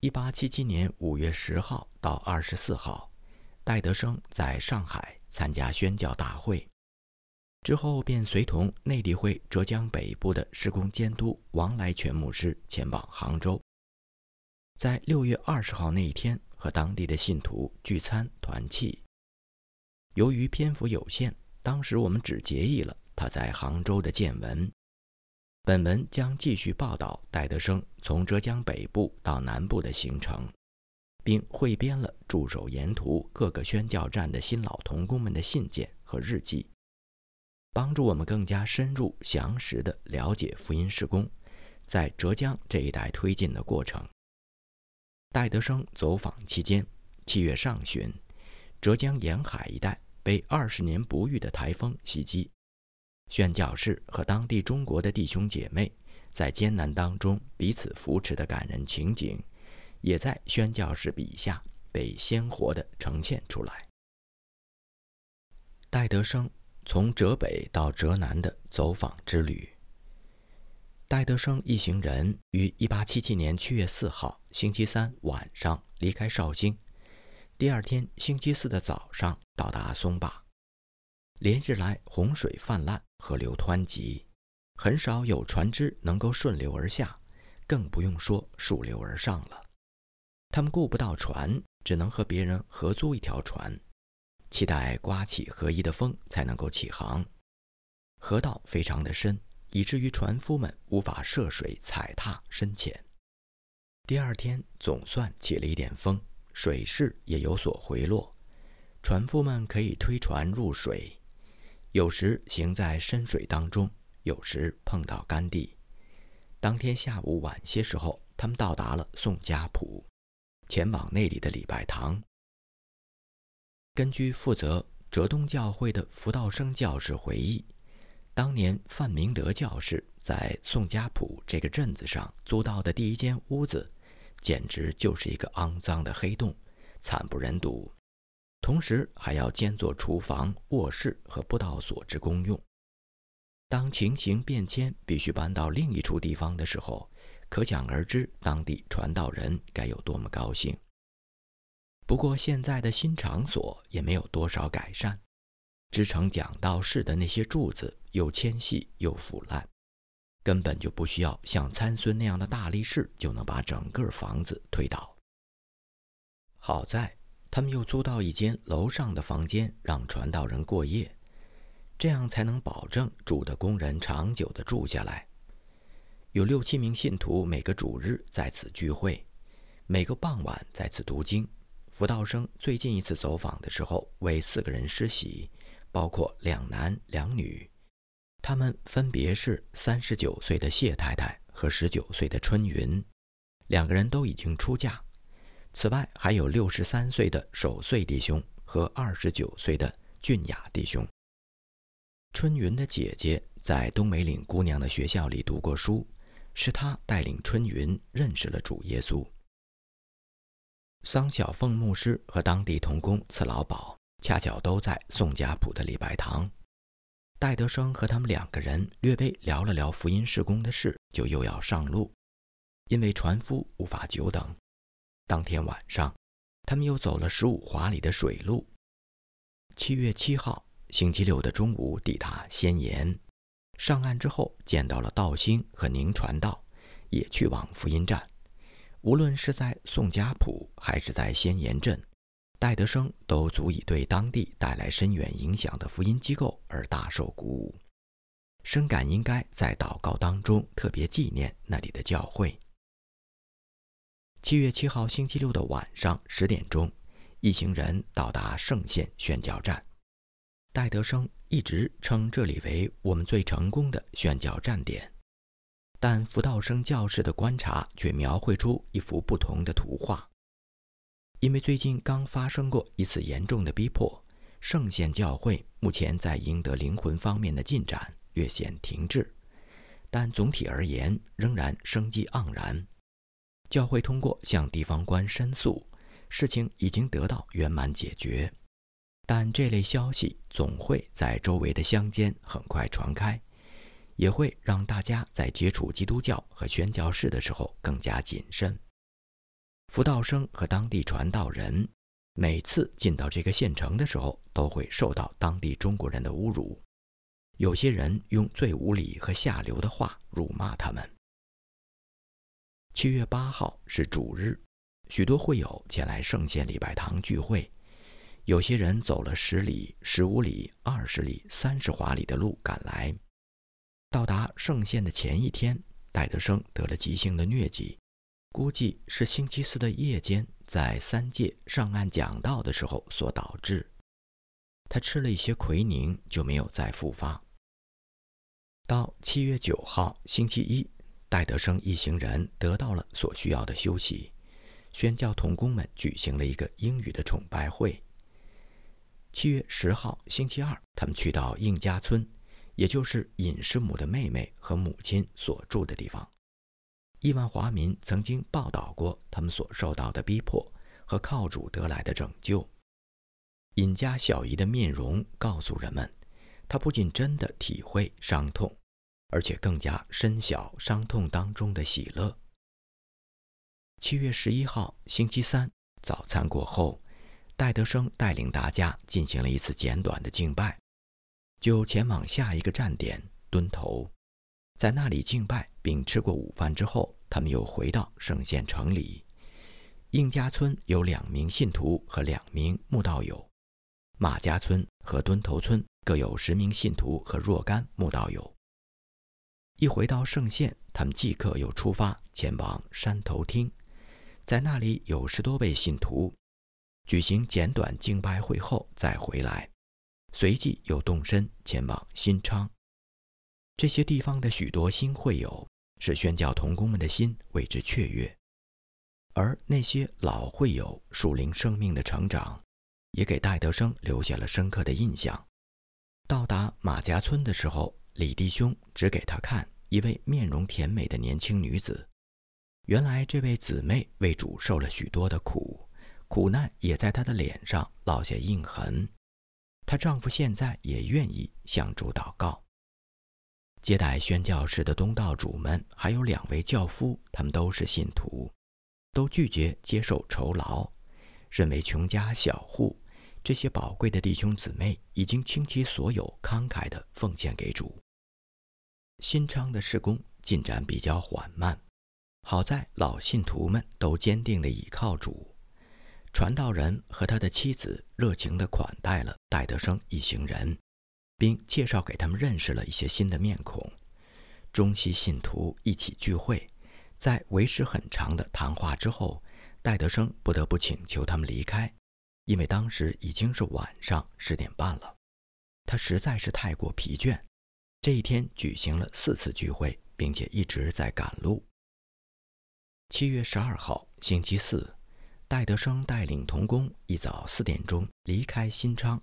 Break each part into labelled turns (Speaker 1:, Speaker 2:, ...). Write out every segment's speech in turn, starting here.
Speaker 1: 一八七七年五月十号到二十四号，戴德生在上海参加宣教大会，之后便随同内地会浙江北部的施工监督王来全牧师前往杭州。在六月二十号那一天，和当地的信徒聚餐团契。由于篇幅有限，当时我们只结义了他在杭州的见闻。本文将继续报道戴德生从浙江北部到南部的行程，并汇编了驻守沿途各个宣教站的新老童工们的信件和日记，帮助我们更加深入详实地了解福音施工在浙江这一带推进的过程。戴德生走访期间，七月上旬，浙江沿海一带。被二十年不遇的台风袭击，宣教士和当地中国的弟兄姐妹在艰难当中彼此扶持的感人情景，也在宣教士笔下被鲜活地呈现出来。戴德生从浙北到浙南的走访之旅。戴德生一行人于一八七七年七月四号星期三晚上离开绍兴。第二天星期四的早上到达松坝，连日来洪水泛滥，河流湍急，很少有船只能够顺流而下，更不用说溯流而上了。他们顾不到船，只能和别人合租一条船，期待刮起合宜的风才能够起航。河道非常的深，以至于船夫们无法涉水踩踏深浅。第二天总算起了一点风。水势也有所回落，船夫们可以推船入水，有时行在深水当中，有时碰到干地。当天下午晚些时候，他们到达了宋家堡，前往那里的礼拜堂。根据负责浙东教会的福道生教士回忆，当年范明德教士在宋家堡这个镇子上租到的第一间屋子。简直就是一个肮脏的黑洞，惨不忍睹。同时还要兼做厨房、卧室和布道所之公用。当情形变迁，必须搬到另一处地方的时候，可想而知当地传道人该有多么高兴。不过现在的新场所也没有多少改善，支撑讲道室的那些柱子又纤细又腐烂。根本就不需要像参孙那样的大力士就能把整个房子推倒。好在他们又租到一间楼上的房间，让传道人过夜，这样才能保证住的工人长久的住下来。有六七名信徒每个主日在此聚会，每个傍晚在此读经。辅道生最近一次走访的时候，为四个人施洗，包括两男两女。他们分别是三十九岁的谢太太和十九岁的春云，两个人都已经出嫁。此外，还有六十三岁的守岁弟兄和二十九岁的俊雅弟兄。春云的姐姐在东梅岭姑娘的学校里读过书，是她带领春云认识了主耶稣。桑小凤牧师和当地童工次老鸨恰巧都在宋家堡的礼拜堂。戴德生和他们两个人略微聊了聊福音事工的事，就又要上路，因为船夫无法久等。当天晚上，他们又走了十五华里的水路。七月七号，星期六的中午抵达仙岩，上岸之后见到了道兴和宁传道，也去往福音站。无论是在宋家堡还是在仙岩镇。戴德生都足以对当地带来深远影响的福音机构而大受鼓舞，深感应该在祷告当中特别纪念那里的教会。七月七号星期六的晚上十点钟，一行人到达圣县宣教站。戴德生一直称这里为我们最成功的宣教站点，但福道生教士的观察却描绘出一幅不同的图画。因为最近刚发生过一次严重的逼迫，圣贤教会目前在赢得灵魂方面的进展略显停滞，但总体而言仍然生机盎然。教会通过向地方官申诉，事情已经得到圆满解决，但这类消息总会在周围的乡间很快传开，也会让大家在接触基督教和宣教士的时候更加谨慎。福道生和当地传道人每次进到这个县城的时候，都会受到当地中国人的侮辱。有些人用最无理和下流的话辱骂他们。七月八号是主日，许多会友前来圣县礼拜堂聚会。有些人走了十里、十五里、二十里、三十华里的路赶来。到达圣县的前一天，戴德生得了急性的疟疾，估计是星期四的夜间在三界上岸讲道的时候所导致。他吃了一些奎宁，就没有再复发。到七月九号星期一，戴德生一行人得到了所需要的休息，宣教童工们举行了一个英语的崇拜会。七月十号，星期二，他们去到应家村，也就是尹师母的妹妹和母亲所住的地方。亿万华民曾经报道过他们所受到的逼迫和靠主得来的拯救。尹家小姨的面容告诉人们，她不仅真的体会伤痛，而且更加深晓伤痛当中的喜乐。七月十一号，星期三，早餐过后。戴德生带领大家进行了一次简短的敬拜，就前往下一个站点墩头，在那里敬拜并吃过午饭之后，他们又回到圣县城里。应家村有两名信徒和两名慕道友，马家村和墩头村各有十名信徒和若干慕道友。一回到圣县，他们即刻又出发前往山头厅，在那里有十多位信徒。举行简短敬拜会后再回来，随即又动身前往新昌。这些地方的许多新会友，使宣教童工们的心为之雀跃；而那些老会友属灵生命的成长，也给戴德生留下了深刻的印象。到达马家村的时候，李弟兄指给他看一位面容甜美的年轻女子。原来这位姊妹为主受了许多的苦。苦难也在她的脸上烙下印痕，她丈夫现在也愿意向主祷告。接待宣教士的东道主们还有两位教夫，他们都是信徒，都拒绝接受酬劳，认为穷家小户这些宝贵的弟兄姊妹已经倾其所有，慷慨地奉献给主。新昌的施工进展比较缓慢，好在老信徒们都坚定地倚靠主。传道人和他的妻子热情地款待了戴德生一行人，并介绍给他们认识了一些新的面孔。中西信徒一起聚会，在为时很长的谈话之后，戴德生不得不请求他们离开，因为当时已经是晚上十点半了。他实在是太过疲倦。这一天举行了四次聚会，并且一直在赶路。七月十二号，星期四。戴德生带领童工一早四点钟离开新昌，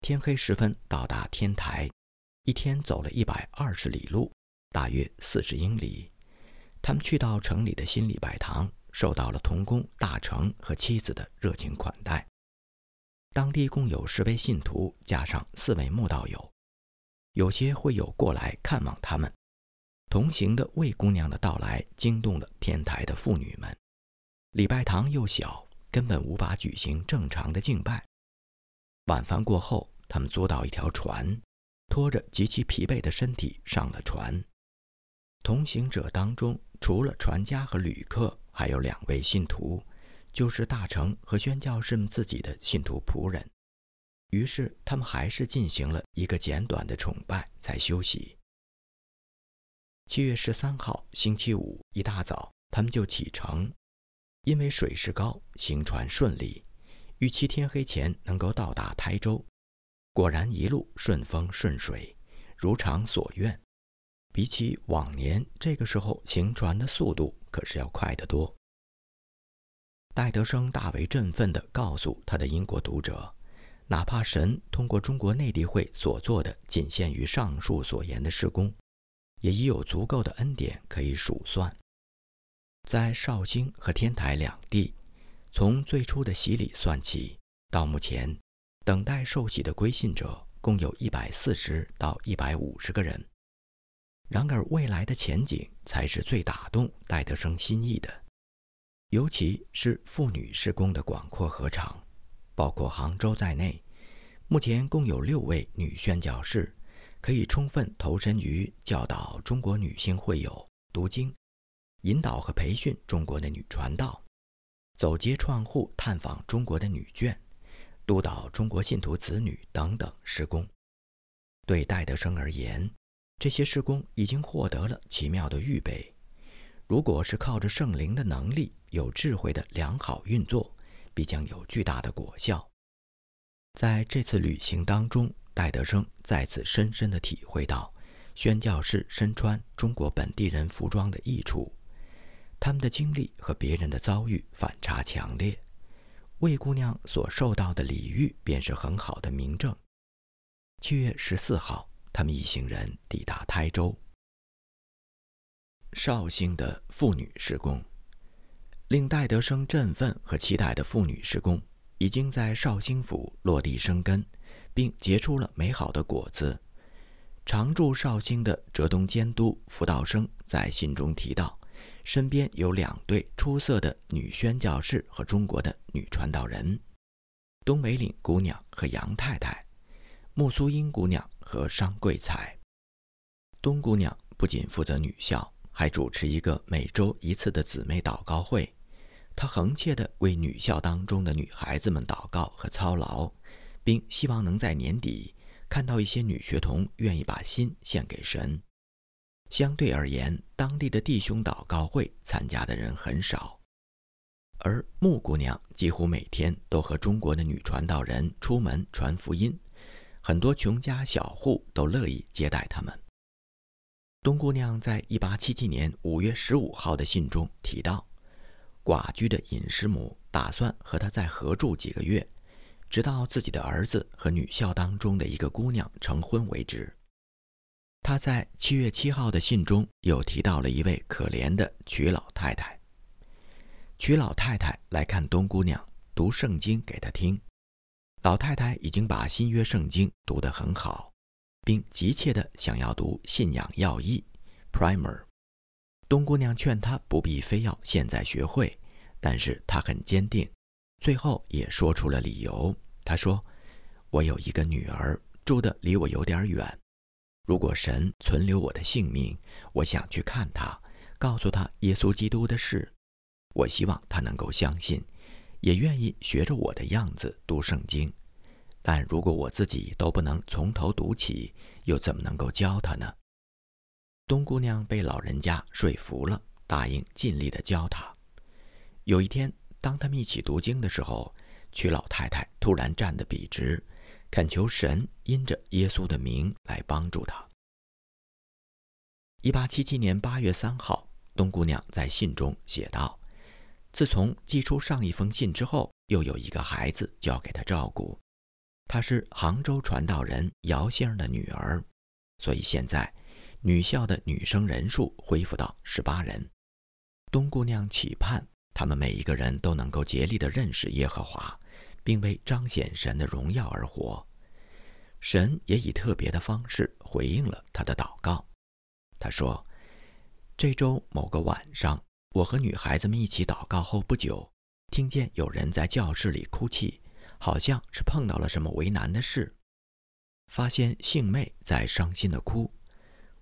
Speaker 1: 天黑时分到达天台，一天走了一百二十里路，大约四十英里。他们去到城里的新礼拜堂，受到了童工大成和妻子的热情款待。当地共有十位信徒，加上四位慕道友，有些会友过来看望他们。同行的魏姑娘的到来惊动了天台的妇女们。礼拜堂又小，根本无法举行正常的敬拜。晚饭过后，他们租到一条船，拖着极其疲惫的身体上了船。同行者当中，除了船家和旅客，还有两位信徒，就是大成和宣教士们自己的信徒仆人。于是，他们还是进行了一个简短的崇拜，才休息。七月十三号，星期五一大早，他们就启程。因为水势高，行船顺利，预期天黑前能够到达台州。果然一路顺风顺水，如常所愿。比起往年这个时候行船的速度，可是要快得多。戴德生大为振奋地告诉他的英国读者：“哪怕神通过中国内地会所做的仅限于上述所言的施工，也已有足够的恩典可以数算。”在绍兴和天台两地，从最初的洗礼算起，到目前等待受洗的归信者共有一百四十到一百五十个人。然而，未来的前景才是最打动戴德生心意的。尤其是妇女施工的广阔合场，包括杭州在内，目前共有六位女宣教士，可以充分投身于教导中国女性会友读经，引导和培训中国的女传道，走街串户探访中国的女眷，督导中国信徒子女等等施工。对戴德生而言，这些施工已经获得了奇妙的预备。如果是靠着圣灵的能力、有智慧的良好运作，必将有巨大的果效。在这次旅行当中，戴德生再次深深地体会到宣教士身穿中国本地人服装的益处。他们的经历和别人的遭遇反差强烈。魏姑娘所受到的礼遇便是很好的明证。七月十四号，他们一行人抵达台州。绍兴的妇女施工，令戴德生振奋和期待的妇女施工，已经在绍兴府落地生根，并结出了美好的果子。常驻绍兴的浙东监督福道生在信中提到，身边有两对出色的女宣教士和中国的女传道人：东北岭姑娘和杨太太。穆苏英姑娘和商桂才，东姑娘不仅负责女校，还主持一个每周一次的姊妹祷告会。他恒切地为女校当中的女孩子们祷告和操劳，并希望能在年底看到一些女学童愿意把心献给神。相对而言，当地的弟兄祷告会参加的人很少，而穆姑娘几乎每天都和中国的女传道人出门传福音。很多穷家小户都乐意接待他们。东姑娘在一八七七年五月十五号的信中提到，寡居的尹师母打算和她再合住几个月，直到自己的儿子和女校当中的一个姑娘成婚为止。她在七月七号的信中又提到了一位可怜的曲老太太。曲老太太来看东姑娘读圣经给她听。老太太已经把新约圣经读得很好，并急切地想要读信仰要义 （Primer）。东姑娘劝她不必非要现在学会，但是她很坚定，最后也说出了理由。她说：“我有一个女儿，住的离我有点远。如果神存留我的性命，我想去看她，告诉她耶稣基督的事。我希望她能够相信。”也愿意学着我的样子读圣经，但如果我自己都不能从头读起，又怎么能够教他呢？东姑娘被老人家说服了，答应尽力的教他。有一天，当他们一起读经的时候，曲老太太突然站得笔直，恳求神因着耶稣的名来帮助他。一八七七年八月三号，东姑娘在信中写道。自从寄出上一封信之后，又有一个孩子交给他照顾，她是杭州传道人姚先生的女儿，所以现在女校的女生人数恢复到十八人。东姑娘期盼他们每一个人都能够竭力地认识耶和华，并为彰显神的荣耀而活。神也以特别的方式回应了她的祷告。他说：“这周某个晚上。”我和女孩子们一起祷告后不久，听见有人在教室里哭泣，好像是碰到了什么为难的事。发现杏妹在伤心的哭，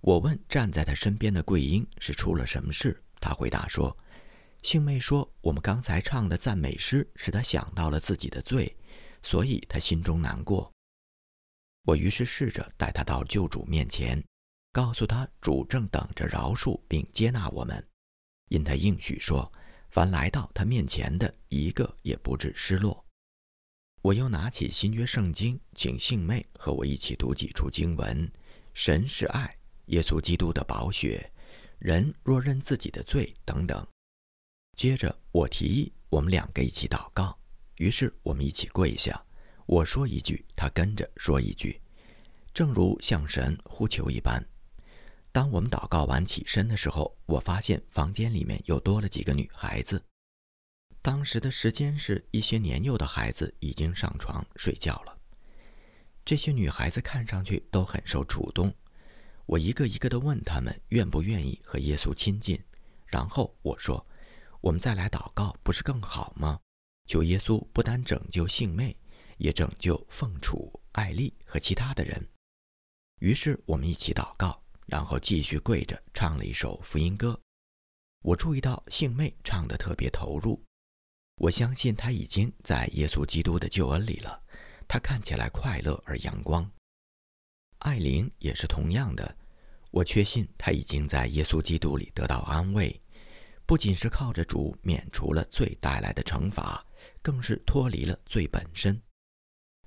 Speaker 1: 我问站在他身边的桂英是出了什么事。她回答说：“杏妹说，我们刚才唱的赞美诗使她想到了自己的罪，所以她心中难过。”我于是试着带她到救主面前，告诉她主正等着饶恕并接纳我们。因他应许说：“凡来到他面前的一个也不致失落。”我又拿起新约圣经，请杏妹和我一起读几处经文：“神是爱，耶稣基督的宝血，人若认自己的罪等等。”接着我提议我们两个一起祷告，于是我们一起跪下，我说一句，他跟着说一句，正如向神呼求一般。当我们祷告完起身的时候，我发现房间里面又多了几个女孩子。当时的时间是一些年幼的孩子已经上床睡觉了。这些女孩子看上去都很受触动。我一个一个地问他们愿不愿意和耶稣亲近，然后我说：“我们再来祷告，不是更好吗？求耶稣不单拯救杏妹，也拯救凤楚、艾丽和其他的人。于是我们一起祷告，然后继续跪着唱了一首福音歌。我注意到杏妹唱得特别投入，我相信她已经在耶稣基督的救恩里了。她看起来快乐而阳光。艾琳也是同样的，我确信她已经在耶稣基督里得到安慰，不仅是靠着主免除了罪带来的惩罚，更是脱离了罪本身。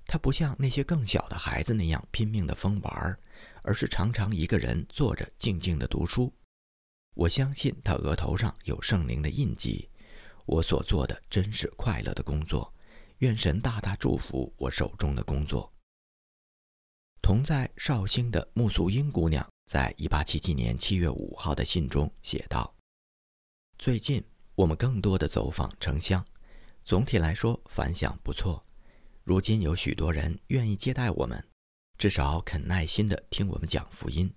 Speaker 1: 她不像那些更小的孩子那样拼命的疯玩，而是常常一个人坐着静静的读书。我相信她额头上有圣灵的印记。我所做的真是快乐的工作，愿神大大祝福我手中的工作。同在绍兴的穆素英姑娘，在一八七七年七月五号的信中写道：“最近我们更多的走访城乡，总体来说反响不错。如今有许多人愿意接待我们，至少肯耐心地听我们讲福音。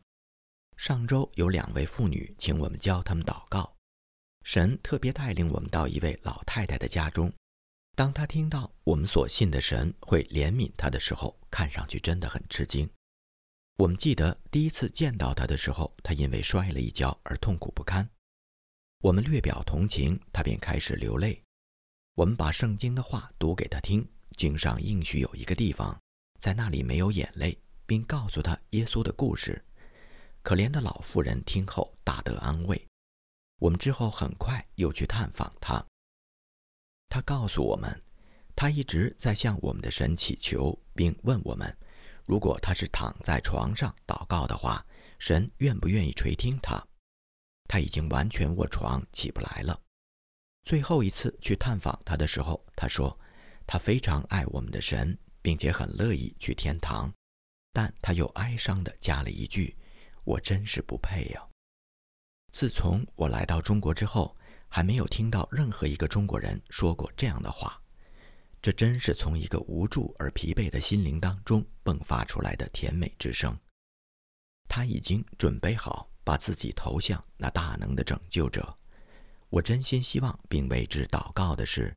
Speaker 1: 上周有两位妇女请我们教他们祷告，神特别带领我们到一位老太太的家中。”当他听到我们所信的神会怜悯他的时候，看上去真的很吃惊。我们记得第一次见到他的时候，他因为摔了一跤而痛苦不堪。我们略表同情，他便开始流泪。我们把圣经的话读给他听，经上应许有一个地方，在那里没有眼泪，并告诉他耶稣的故事。可怜的老妇人听后大得安慰。我们之后很快又去探访他。他告诉我们，他一直在向我们的神祈求，并问我们，如果他是躺在床上祷告的话，神愿不愿意垂听他？他已经完全卧床起不来了。最后一次去探访他的时候，他说，他非常爱我们的神，并且很乐意去天堂，但他又哀伤地加了一句：“我真是不配呀。”自从我来到中国之后。还没有听到任何一个中国人说过这样的话，这真是从一个无助而疲惫的心灵当中迸发出来的甜美之声。他已经准备好把自己投向那大能的拯救者。我真心希望并为之祷告的是，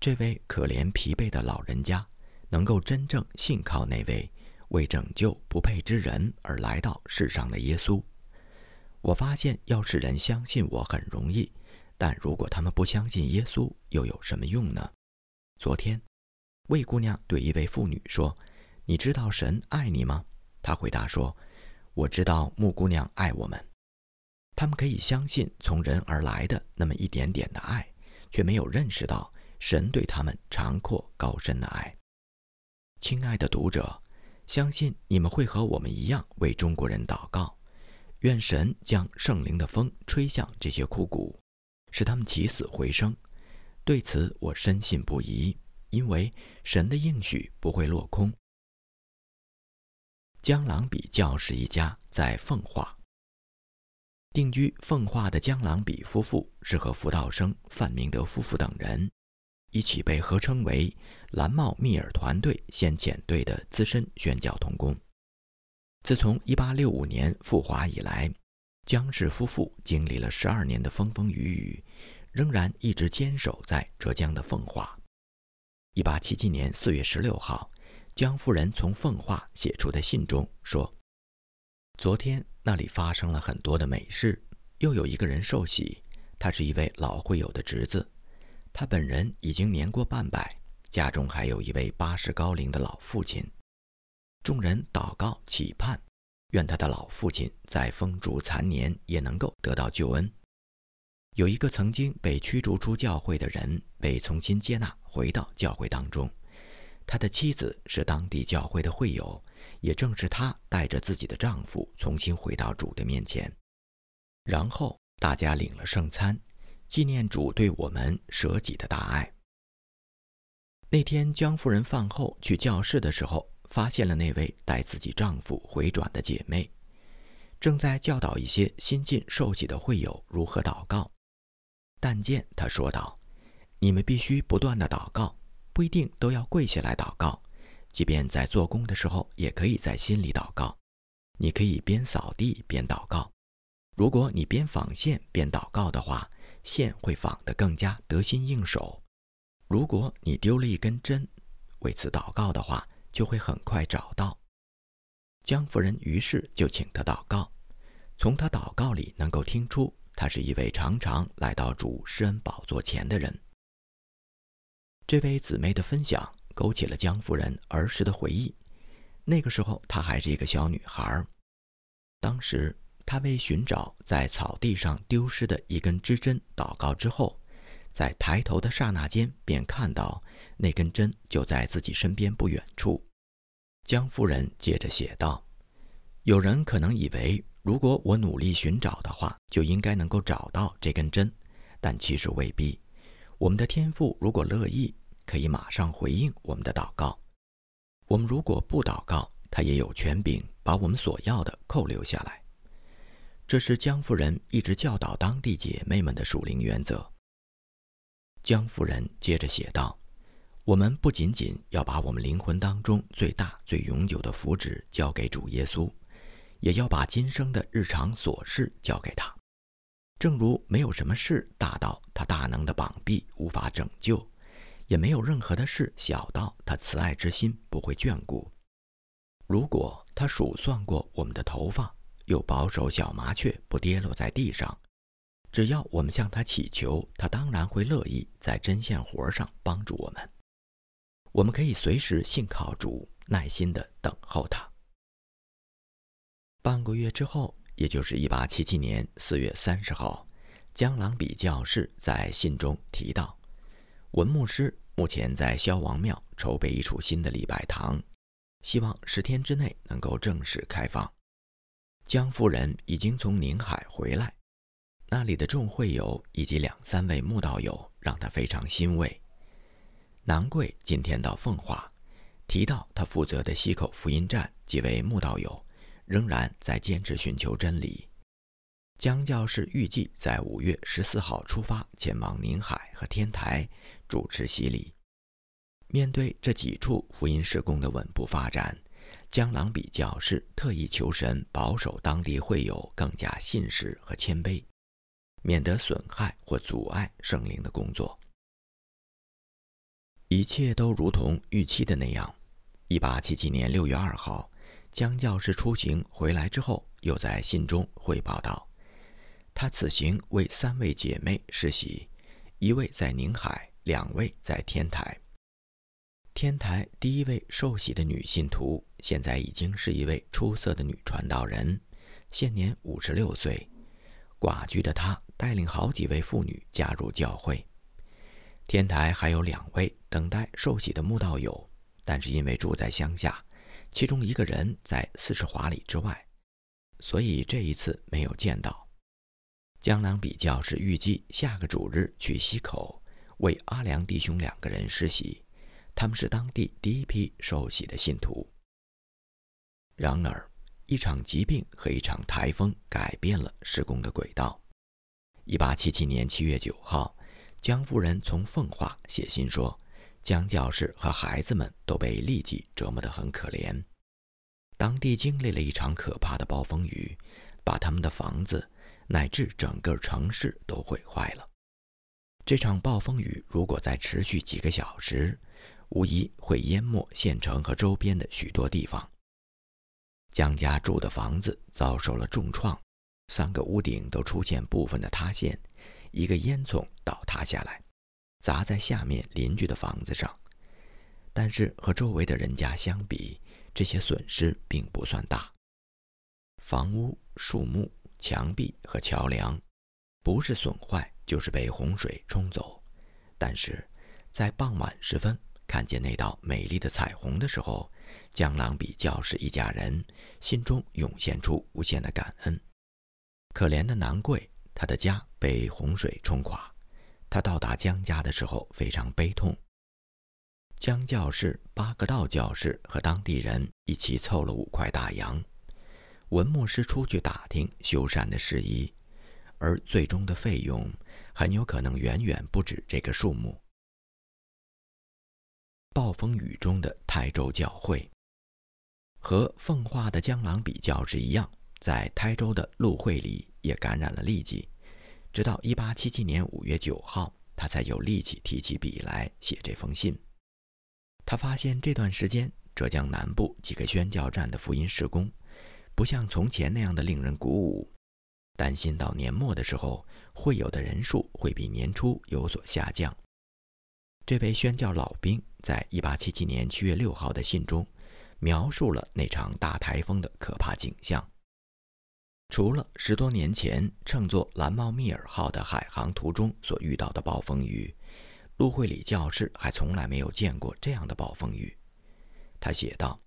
Speaker 1: 这位可怜疲惫的老人家能够真正信靠那位为拯救不配之人而来到世上的耶稣。我发现要使人相信我很容易。但如果他们不相信耶稣，又有什么用呢？昨天，魏姑娘对一位妇女说：“你知道神爱你吗？”她回答说：“我知道木姑娘爱我们。”他们可以相信从人而来的那么一点点的爱，却没有认识到神对他们长阔高深的爱。亲爱的读者，相信你们会和我们一样为中国人祷告，愿神将圣灵的风吹向这些枯骨。使他们起死回生，对此我深信不疑，因为神的应许不会落空。江郎比教士一家在奉化定居，奉化的江郎比夫妇是和福道生范明德夫妇等人一起被合称为蓝帽密尔团队先遣队的资深宣教童工。自从1865年赴华以来。江氏夫妇经历了十二年的风风雨雨，仍然一直坚守在浙江的奉化。一八七七年四月十六号，江夫人从奉化写出的信中说：“昨天那里发生了很多的美事，又有一个人受洗，他是一位老会友的侄子，他本人已经年过半百，家中还有一位八十高龄的老父亲。众人祷告祈盼。”愿他的老父亲在风烛残年也能够得到救恩。有一个曾经被驱逐出教会的人被重新接纳回到教会当中，他的妻子是当地教会的会友，也正是她带着自己的丈夫重新回到主的面前。然后大家领了圣餐，纪念主对我们舍己的大爱。那天江夫人饭后去教室的时候。发现了那位带自己丈夫回转的姐妹，正在教导一些新晋受洗的会友如何祷告。但见她说道：“你们必须不断的祷告，不一定都要跪下来祷告，即便在做工的时候，也可以在心里祷告。你可以边扫地边祷告。如果你边纺线边祷告的话，线会纺得更加得心应手。如果你丢了一根针，为此祷告的话，就会很快找到。江夫人于是就请他祷告，从他祷告里能够听出，他是一位常常来到主施恩宝座前的人。这位姊妹的分享勾起了江夫人儿时的回忆。那个时候，她还是一个小女孩。当时，她为寻找在草地上丢失的一根织针祷告之后，在抬头的刹那间，便看到那根针就在自己身边不远处。江夫人接着写道：“有人可能以为，如果我努力寻找的话，就应该能够找到这根针，但其实未必。我们的天赋如果乐意，可以马上回应我们的祷告；我们如果不祷告，他也有权柄把我们所要的扣留下来。这是江夫人一直教导当地姐妹们的属灵原则。”江夫人接着写道。我们不仅仅要把我们灵魂当中最大、最永久的福祉交给主耶稣，也要把今生的日常琐事交给他。正如没有什么事大到他大能的膀臂无法拯救，也没有任何的事小到他慈爱之心不会眷顾。如果他数算过我们的头发，又保守小麻雀不跌落在地上，只要我们向他祈求，他当然会乐意在针线活上帮助我们。我们可以随时信靠主，耐心地等候他。半个月之后，也就是1877年4月30号，江郎比教士在信中提到，文牧师目前在萧王庙筹备一处新的礼拜堂，希望十天之内能够正式开放。江夫人已经从宁海回来，那里的众会友以及两三位慕道友让他非常欣慰。南贵今天到奉化，提到他负责的西口福音站几位慕道友仍然在坚持寻求真理。江教士预计在五月十四号出发前往宁海和天台主持洗礼。面对这几处福音事工的稳步发展，江郎比教士特意求神保守当地会友更加信实和谦卑，免得损害或阻碍圣灵的工作。一切都如同预期的那样。一八七七年六月二号，江教士出行回来之后，又在信中汇报道：他此行为三位姐妹施洗，一位在宁海，两位在天台。天台第一位受洗的女信徒，现在已经是一位出色的女传道人，现年五十六岁。寡居的她带领好几位妇女加入教会。天台还有两位等待受洗的慕道友，但是因为住在乡下，其中一个人在四十华里之外，所以这一次没有见到。江郎比较是预计下个主日去溪口为阿良弟兄两个人施洗，他们是当地第一批受洗的信徒。然而，一场疾病和一场台风改变了施工的轨道。一八七七年七月九号。江夫人从奉化写信说，江教士和孩子们都被痢疾折磨得很可怜。当地经历了一场可怕的暴风雨，把他们的房子乃至整个城市都毁坏了。这场暴风雨如果再持续几个小时，无疑会淹没县城和周边的许多地方。江家住的房子遭受了重创，三个屋顶都出现部分的塌陷。一个烟囱倒塌下来，砸在下面邻居的房子上，但是和周围的人家相比，这些损失并不算大。房屋、树木、墙壁和桥梁，不是损坏就是被洪水冲走。但是，在傍晚时分看见那道美丽的彩虹的时候，江郎比教士一家人心中涌现出无限的感恩。可怜的南贵。他的家被洪水冲垮，他到达江家的时候非常悲痛。江教士、八个道教士和当地人一起凑了五块大洋，文牧师出去打听修缮的事宜，而最终的费用很有可能远远不止这个数目。暴风雨中的台州教会，和奉化的江郎比教士一样。在台州的路会里也感染了痢疾，直到1877年5月9号，他才有力气提起笔来写这封信。他发现这段时间，浙江南部几个宣教站的福音施工，不像从前那样的令人鼓舞，担心到年末的时候，会有的人数会比年初有所下降。这位宣教老兵在1877年7月6号的信中，描述了那场大台风的可怕景象。除了十多年前乘坐“蓝猫密尔号”的海航途中所遇到的暴风雨，陆会里教士还从来没有见过这样的暴风雨。他写道：“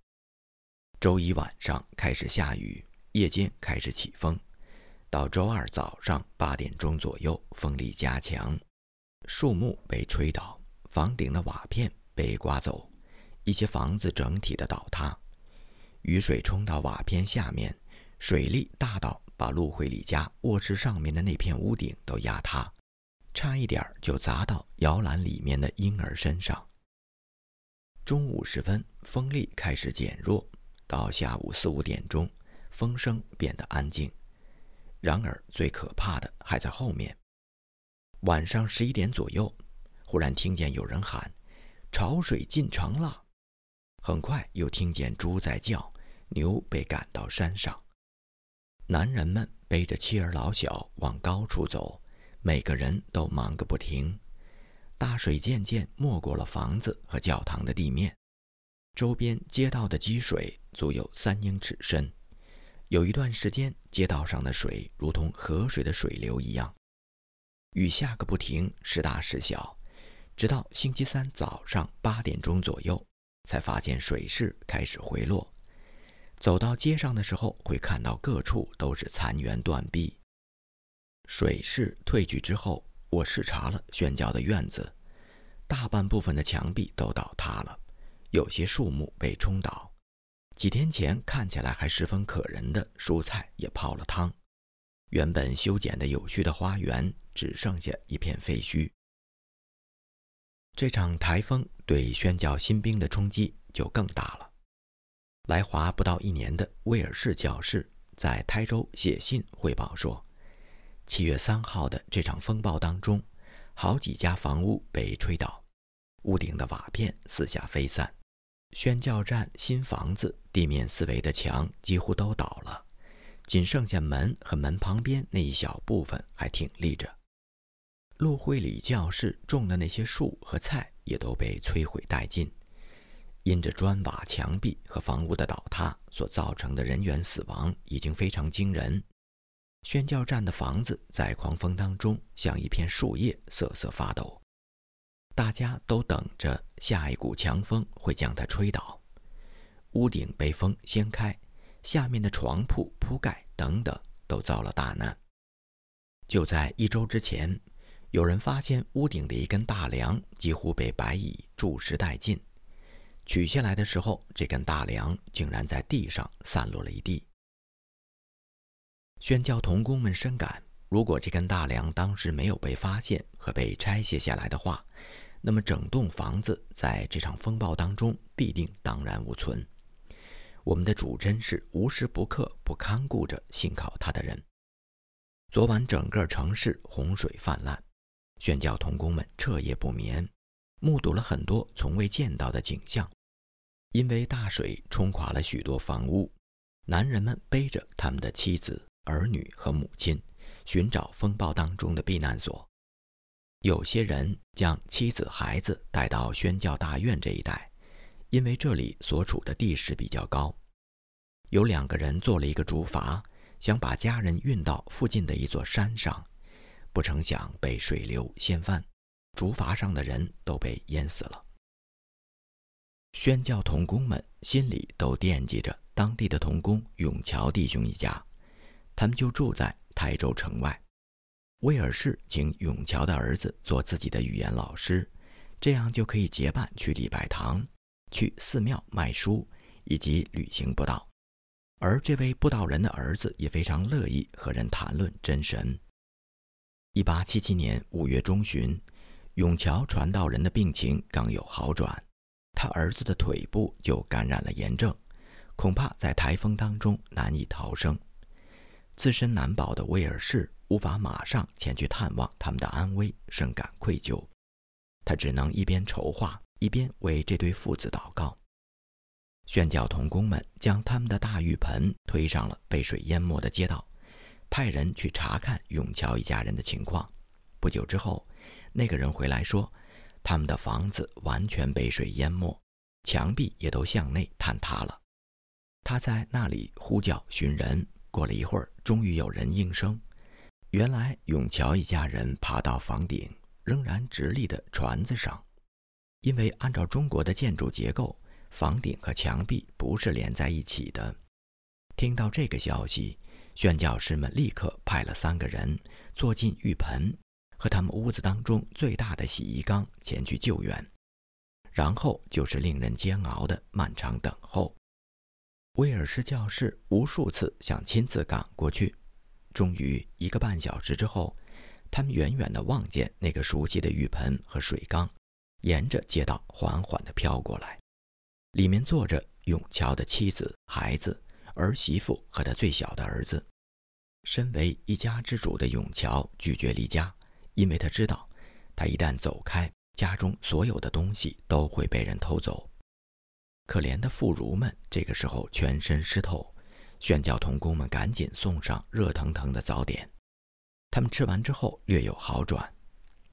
Speaker 1: 周一晚上开始下雨，夜间开始起风，到周二早上八点钟左右，风力加强，树木被吹倒，房顶的瓦片被刮走，一些房子整体的倒塌，雨水冲到瓦片下面。”水力大到把陆慧里家卧室上面的那片屋顶都压塌，差一点就砸到摇篮里面的婴儿身上。中午时分，风力开始减弱，到下午四五点钟，风声变得安静。然而，最可怕的还在后面。晚上十一点左右，忽然听见有人喊：“潮水进城了！”很快又听见猪在叫，牛被赶到山上。男人们背着妻儿老小往高处走，每个人都忙个不停。大水渐渐没过了房子和教堂的地面，周边街道的积水足有三英尺深。有一段时间，街道上的水如同河水的水流一样，雨下个不停，时大时小，直到星期三早上八点钟左右，才发现水势开始回落。走到街上的时候，会看到各处都是残垣断壁。水势退去之后，我视察了宣教的院子，大半部分的墙壁都倒塌了，有些树木被冲倒。几天前看起来还十分可人的蔬菜也泡了汤，原本修剪的有序的花园只剩下一片废墟。这场台风对宣教新兵的冲击就更大了。来华不到一年的威尔士教士在台州写信汇报说，七月三号的这场风暴当中，好几家房屋被吹倒，屋顶的瓦片四下飞散，宣教站新房子地面四围的墙几乎都倒了，仅剩下门和门旁边那一小部分还挺立着。陆会里教室种的那些树和菜也都被摧毁殆尽。因着砖瓦墙壁和房屋的倒塌所造成的人员死亡已经非常惊人。宣教站的房子在狂风当中像一片树叶瑟瑟发抖，大家都等着下一股强风会将它吹倒。屋顶被风掀开，下面的床铺铺盖等等都遭了大难。就在一周之前，有人发现屋顶的一根大梁几乎被白蚁蛀蚀殆尽。取下来的时候，这根大梁竟然在地上散落了一地。宣教童工们深感，如果这根大梁当时没有被发现和被拆卸下来的话，那么整栋房子在这场风暴当中必定荡然无存。我们的主真是无时不刻不看顾着信靠他的人。昨晚整个城市洪水泛滥，宣教童工们彻夜不眠。目睹了很多从未见到的景象，因为大水冲垮了许多房屋，男人们背着他们的妻子、儿女和母亲，寻找风暴当中的避难所。有些人将妻子、孩子带到宣教大院这一带，因为这里所处的地势比较高。有两个人做了一个竹筏，想把家人运到附近的一座山上，不成想被水流掀翻。竹筏上的人都被淹死了。宣教童工们心里都惦记着当地的童工永桥弟兄一家，他们就住在台州城外。威尔士请永桥的儿子做自己的语言老师，这样就可以结伴去礼拜堂、去寺庙卖书以及旅行布道。而这位布道人的儿子也非常乐意和人谈论真神。一八七七年五月中旬。永桥传道人的病情刚有好转，他儿子的腿部就感染了炎症，恐怕在台风当中难以逃生。自身难保的威尔士无法马上前去探望他们的安危，深感愧疚。他只能一边筹划，一边为这对父子祷告。宣教童工们将他们的大浴盆推上了被水淹没的街道，派人去查看永桥一家人的情况。不久之后，那个人回来说，他们的房子完全被水淹没，墙壁也都向内坍塌了。他在那里呼叫寻人，过了一会儿，终于有人应声。原来永桥一家人爬到房顶仍然直立的船子上，因为按照中国的建筑结构，房顶和墙壁不是连在一起的。听到这个消息，宣教师们立刻派了三个人坐进浴盆和他们屋子当中最大的洗衣缸前去救援，然后就是令人煎熬的漫长等候。威尔士教士无数次想亲自赶过去，终于一个半小时之后，他们远远地望见那个熟悉的浴盆和水缸，沿着街道缓缓地飘过来，里面坐着永桥的妻子、孩子、儿媳妇和他最小的儿子。身为一家之主的永桥拒绝离家，因为他知道，他一旦走开，家中所有的东西都会被人偷走。可怜的妇孺们这个时候全身湿透，宣教童工们赶紧送上热腾腾的早点。他们吃完之后略有好转。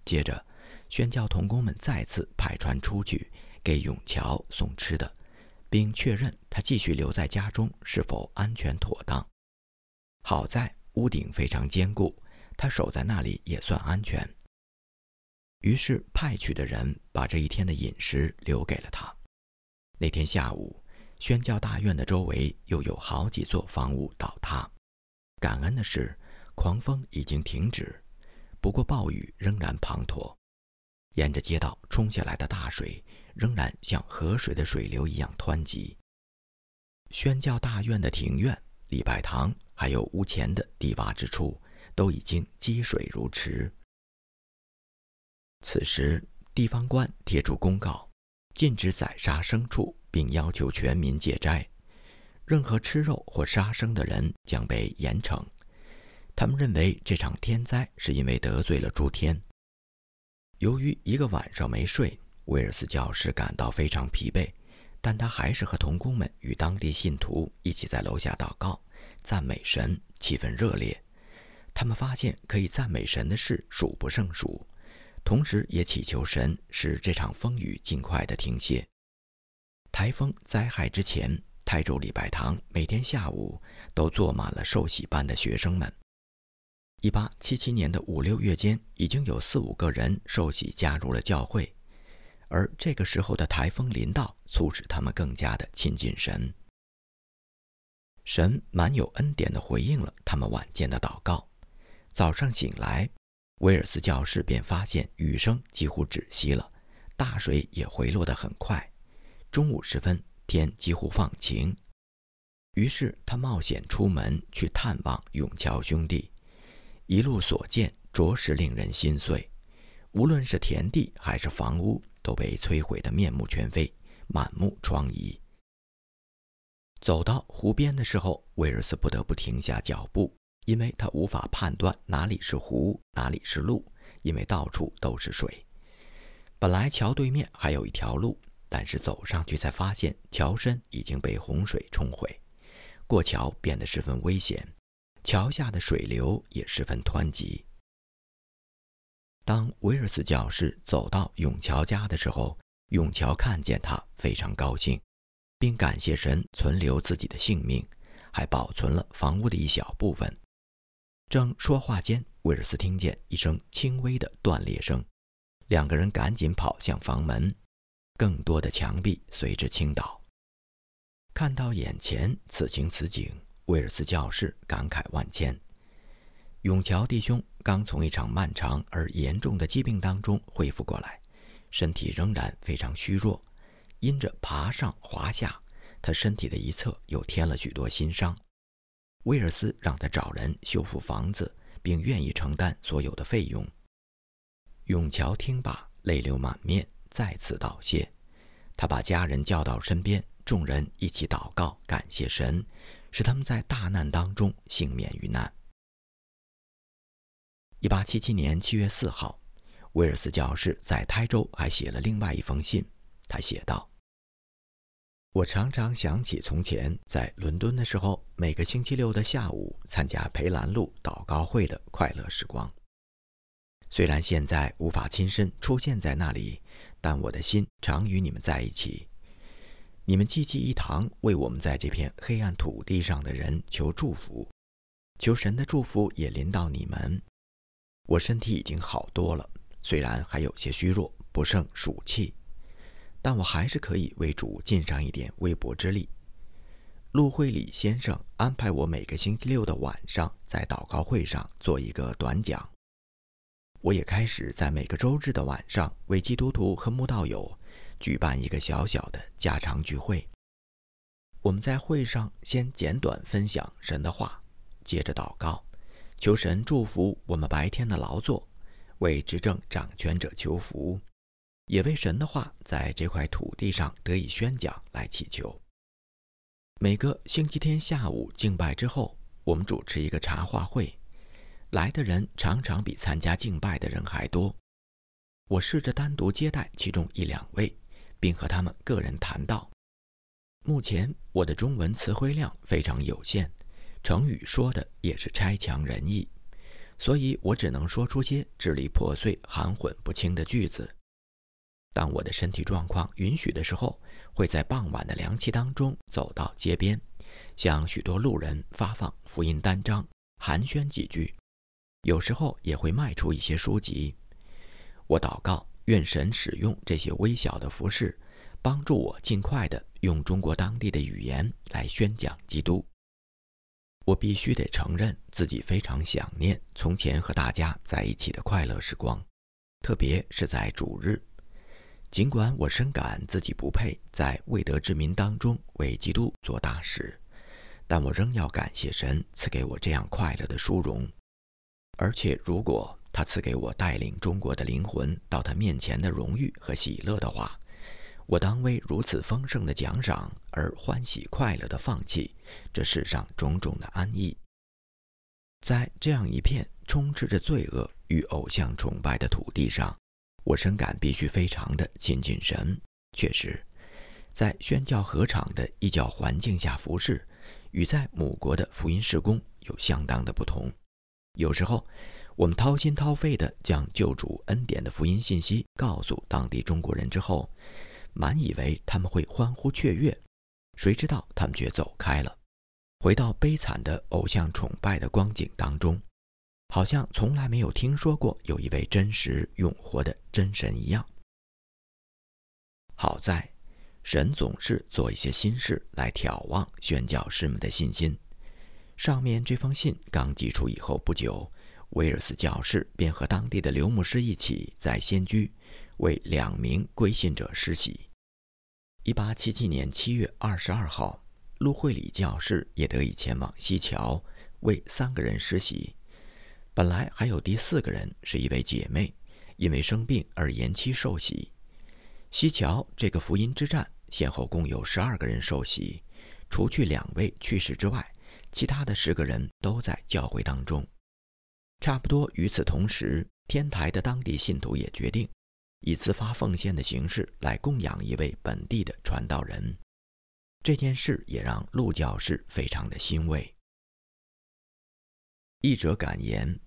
Speaker 1: 接着，宣教童工们再次派船出去给永桥送吃的，并确认他继续留在家中是否安全妥当。好在屋顶非常坚固，他守在那里也算安全。于是派去的人把这一天的饮食留给了他。那天下午，宣教大院的周围又有好几座房屋倒塌。感恩的是，狂风已经停止，不过暴雨仍然滂沱。沿着街道冲下来的大水仍然像河水的水流一样湍急。宣教大院的庭院、礼拜堂，还有屋前的低洼之处，都已经积水如池。此时，地方官贴出公告。禁止宰杀牲畜，并要求全民戒斋。任何吃肉或杀生的人将被严惩。他们认为这场天灾是因为得罪了诸天。由于一个晚上没睡，威尔斯教师感到非常疲惫，但他还是和童工们与当地信徒一起在楼下祷告、赞美神，气氛热烈。他们发现可以赞美神的事数不胜数。同时，也祈求神使这场风雨尽快的停歇。台风灾害之前，泰州礼拜堂每天下午都坐满了受洗班的学生们。一八七七年的五六月间，已经有四五个人受洗加入了教会，而这个时候的台风临到，促使他们更加的亲近神。神满有恩典的回应了他们晚间的祷告。早上醒来。威尔斯教士便发现雨声几乎止息了，大水也回落得很快。中午时分，天几乎放晴，于是他冒险出门去探望永桥兄弟。一路所见着实令人心碎，无论是田地还是房屋，都被摧毁得面目全非，满目疮痍。走到湖边的时候，威尔斯不得不停下脚步。因为他无法判断哪里是湖，哪里是路，因为到处都是水。本来桥对面还有一条路，但是走上去才发现桥身已经被洪水冲毁，过桥变得十分危险，桥下的水流也十分湍急。当威尔斯教士走到永桥家的时候，永桥看见他非常高兴，并感谢神存留自己的性命，还保存了房屋的一小部分。正说话间，威尔斯听见一声轻微的断裂声，两个人赶紧跑向房门，更多的墙壁随之倾倒。看到眼前此情此景，威尔斯教士感慨万千。永桥弟兄刚从一场漫长而严重的疾病当中恢复过来，身体仍然非常虚弱，因着爬上滑下，他身体的一侧又添了许多新伤。威尔斯让他找人修复房子，并愿意承担所有的费用。永桥听罢，泪流满面，再次道谢。他把家人叫到身边，众人一起祷告，感谢神，使他们在大难当中幸免于难。一八七七年七月四号，威尔斯教士在台州还写了另外一封信。他写道：“我常常想起从前在伦敦的时候，每个星期六的下午参加培兰路祷告会的快乐时光。虽然现在无法亲身出现在那里，但我的心常与你们在一起。你们济济一堂，为我们在这片黑暗土地上的人求祝福，求神的祝福也临到你们。”我身体已经好多了，虽然还有些虚弱，不胜暑气，但我还是可以为主尽上一点微薄之力。陆会礼先生安排我每个星期六的晚上在祷告会上做一个短讲。我也开始在每个周日的晚上为基督徒和慕道友举办一个小小的家常聚会。我们在会上先简短分享神的话，接着祷告。求神祝福我们白天的劳作，为执政掌权者求福，也为神的话在这块土地上得以宣讲来祈求。每个星期天下午敬拜之后，我们主持一个茶话会，来的人常常比参加敬拜的人还多。我试着单独接待其中一两位，并和他们个人谈到。目前我的中文词汇量非常有限。成语说的也是差强人意，所以我只能说出些支离破碎、含混不清的句子。当我的身体状况允许的时候，会在傍晚的凉气当中走到街边，向许多路人发放福音单张，寒暄几句。有时候也会卖出一些书籍。我祷告，愿神使用这些微小的服饰，帮助我尽快的用中国当地的语言来宣讲基督。我必须得承认自己非常想念从前和大家在一起的快乐时光，特别是在主日。尽管我深感自己不配在未得之民当中为基督做大事，但我仍要感谢神赐给我这样快乐的殊荣。而且，如果他赐给我带领中国的灵魂到他面前的荣誉和喜乐的话，我当为如此丰盛的奖赏而欢喜快乐地放弃这世上种种的安逸。在这样一片充斥着罪恶与偶像崇拜的土地上，我深感必须非常的亲近神。确实，在宣教合场的异教环境下服侍，与在母国的福音事工有相当的不同。有时候，我们掏心掏肺地将救主恩典的福音信息告诉当地中国人之后，满以为他们会欢呼雀跃，谁知道他们却走开了，回到悲惨的偶像崇拜的光景当中，好像从来没有听说过有一位真实永活的真神一样。好在，神总是做一些新事来挑望宣教士们的信心。上面这封信刚寄出以后不久，威尔斯教士便和当地的刘牧师一起在仙居。为两名归信者施洗。一八七七年七月二十二号，陆会礼教士也得以前往西桥为三个人施洗。本来还有第四个人是一位姐妹，因为生病而延期受洗。西桥这个福音之战先后共有十二个人受洗，除去两位去世之外，其他的十个人都在教会当中。差不多与此同时，天台的当地信徒也决定。以自发奉献的形式来供养一位本地的传道人，这件事也让陆教士非常的欣慰。译者感言：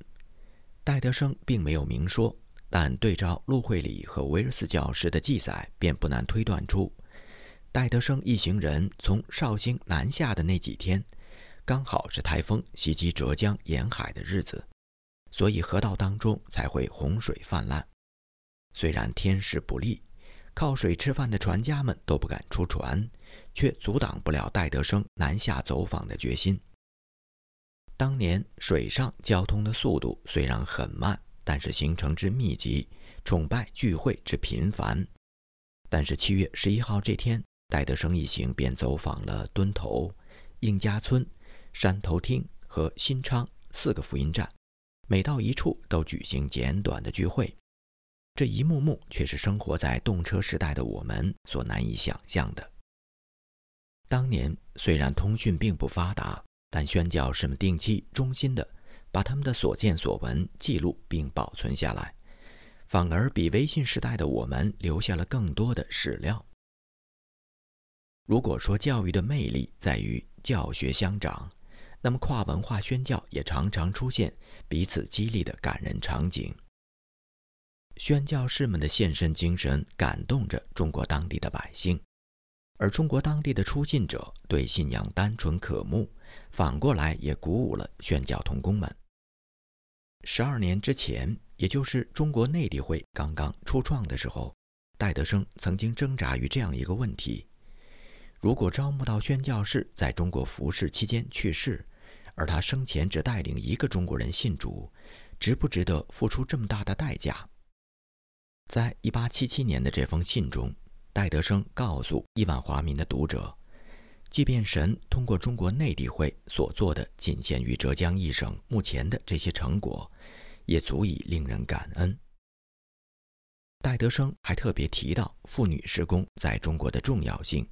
Speaker 1: 戴德生并没有明说，但对照陆会里和威尔斯教师的记载，便不难推断出，戴德生一行人从绍兴南下的那几天，刚好是台风袭击浙江沿海的日子，所以河道当中才会洪水泛滥。虽然天时不利，靠水吃饭的船家们都不敢出船，却阻挡不了戴德生南下走访的决心。当年水上交通的速度虽然很慢，但是行程之密集，崇拜聚会之频繁。但是七月十一号这天，戴德生一行便走访了墩头、应家村、山头厅和新昌四个福音站，每到一处都举行简短的聚会。这一幕幕却是生活在动车时代的我们所难以想象的。当年虽然通讯并不发达，但宣教士们定期、忠心地把他们的所见所闻记录并保存下来，反而比微信时代的我们留下了更多的史料。如果说教育的魅力在于教学相长，那么跨文化宣教也常常出现彼此激励的感人场景。宣教士们的献身精神感动着中国当地的百姓。而中国当地的出信者对信仰单纯可慕，反过来也鼓舞了宣教童工们。十二年之前，也就是中国内地会刚刚初创的时候，戴德生曾经挣扎于这样一个问题：如果招募到宣教士在中国服侍期间去世，而他生前只带领一个中国人信主，值不值得付出这么大的代价？在一八七七年的这封信中。戴德生告诉亿万华民的读者，即便神通过中国内地会所做的仅限于浙江一省目前的这些成果，也足以令人感恩。戴德生还特别提到妇女施工在中国的重要性。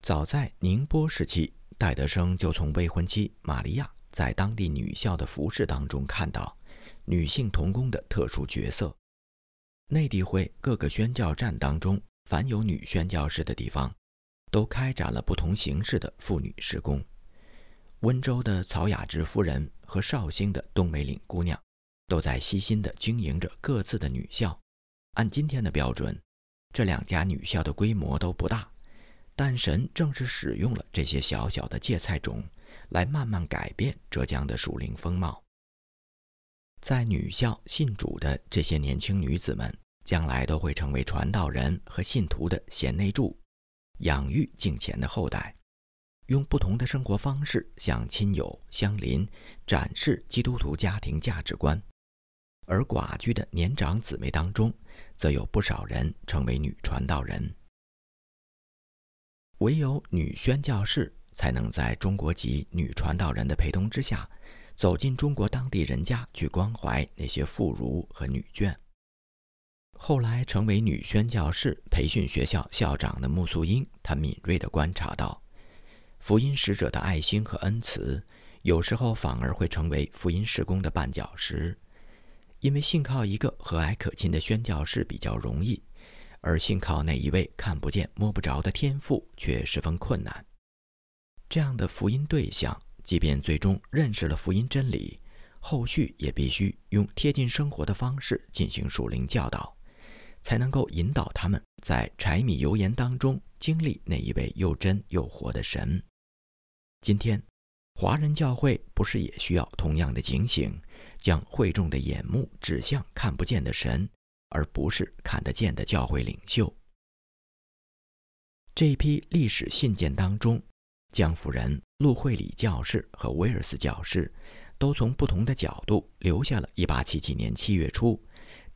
Speaker 1: 早在宁波时期，戴德生就从未婚妻玛利亚在当地女校的服饰当中看到女性童工的特殊角色。内地会各个宣教站当中。凡有女宣教士的地方，都开展了不同形式的妇女施工。温州的曹雅芝夫人和绍兴的东梅岭姑娘，都在悉心地经营着各自的女校。按今天的标准，这两家女校的规模都不大，但神正是使用了这些小小的芥菜种，来慢慢改变浙江的属灵风貌。在女校信主的这些年轻女子们。将来都会成为传道人和信徒的贤内助，养育敬虔的后代，用不同的生活方式向亲友乡邻展示基督徒家庭价值观。而寡居的年长姊妹当中，则有不少人成为女传道人。唯有女宣教士才能在中国籍女传道人的陪同之下，走进中国当地人家去关怀那些妇孺和女眷。后来成为女宣教士培训学校校长的穆素英，她敏锐地观察到，福音使者的爱心和恩慈，有时候反而会成为福音事工的绊脚石，因为信靠一个和蔼可亲的宣教士比较容易，而信靠那一位看不见摸不着的天赋却十分困难。这样的福音对象，即便最终认识了福音真理，后续也必须用贴近生活的方式进行属灵教导。才能够引导他们在柴米油盐当中经历那一位又真又活的神。今天，华人教会不是也需要同样的警醒，将会众的眼目指向看不见的神，而不是看得见的教会领袖？这一批历史信件当中，江夫人、陆惠里教士和威尔斯教士，都从不同的角度留下了1877年7月初。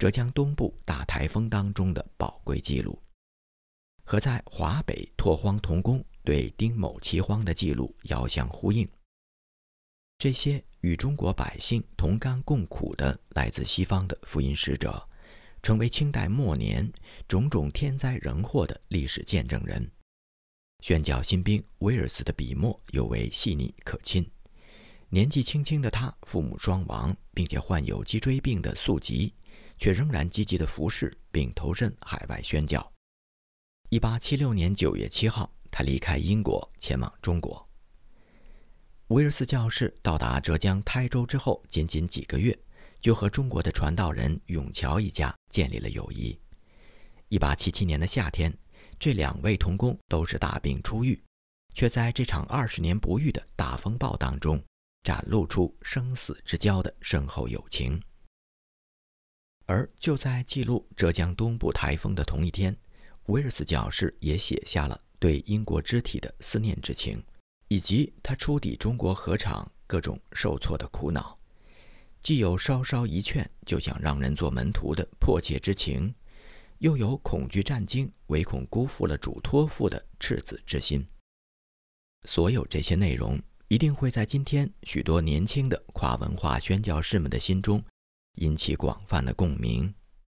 Speaker 1: 浙江东部大台风当中的宝贵记录，和在华北拓荒童工对丁某齐荒的记录遥相呼应。这些与中国百姓同甘共苦的来自西方的福音使者，成为清代末年种种天灾人祸的历史见证人。宣教新兵威尔斯的笔墨尤为细腻可亲。年纪轻轻的他，父母双亡，并且患有脊椎病的宿疾。却仍然积极的服侍并投身海外宣教。一八七六年九月七号，他离开英国前往中国。威尔斯教士到达浙江台州之后，仅仅几个月，就和中国的传道人永桥一家建立了友谊。一八七七年的夏天，这两位同工都是大病初愈，却在这场二十年不遇的大风暴当中，展露出生死之交的深厚友情。而就在记录浙江东部台风的同一天，威尔斯教士也写下了对英国肢体的思念之情，以及他初抵中国河场各种受挫的苦恼，既有稍稍一劝就想让人做门徒的迫切之情，又有恐惧战惊、唯恐辜负了主托付的赤子之心。所有这些内容，一定会在今天许多年轻的跨文化宣教士们的心中。引起广泛的共鸣。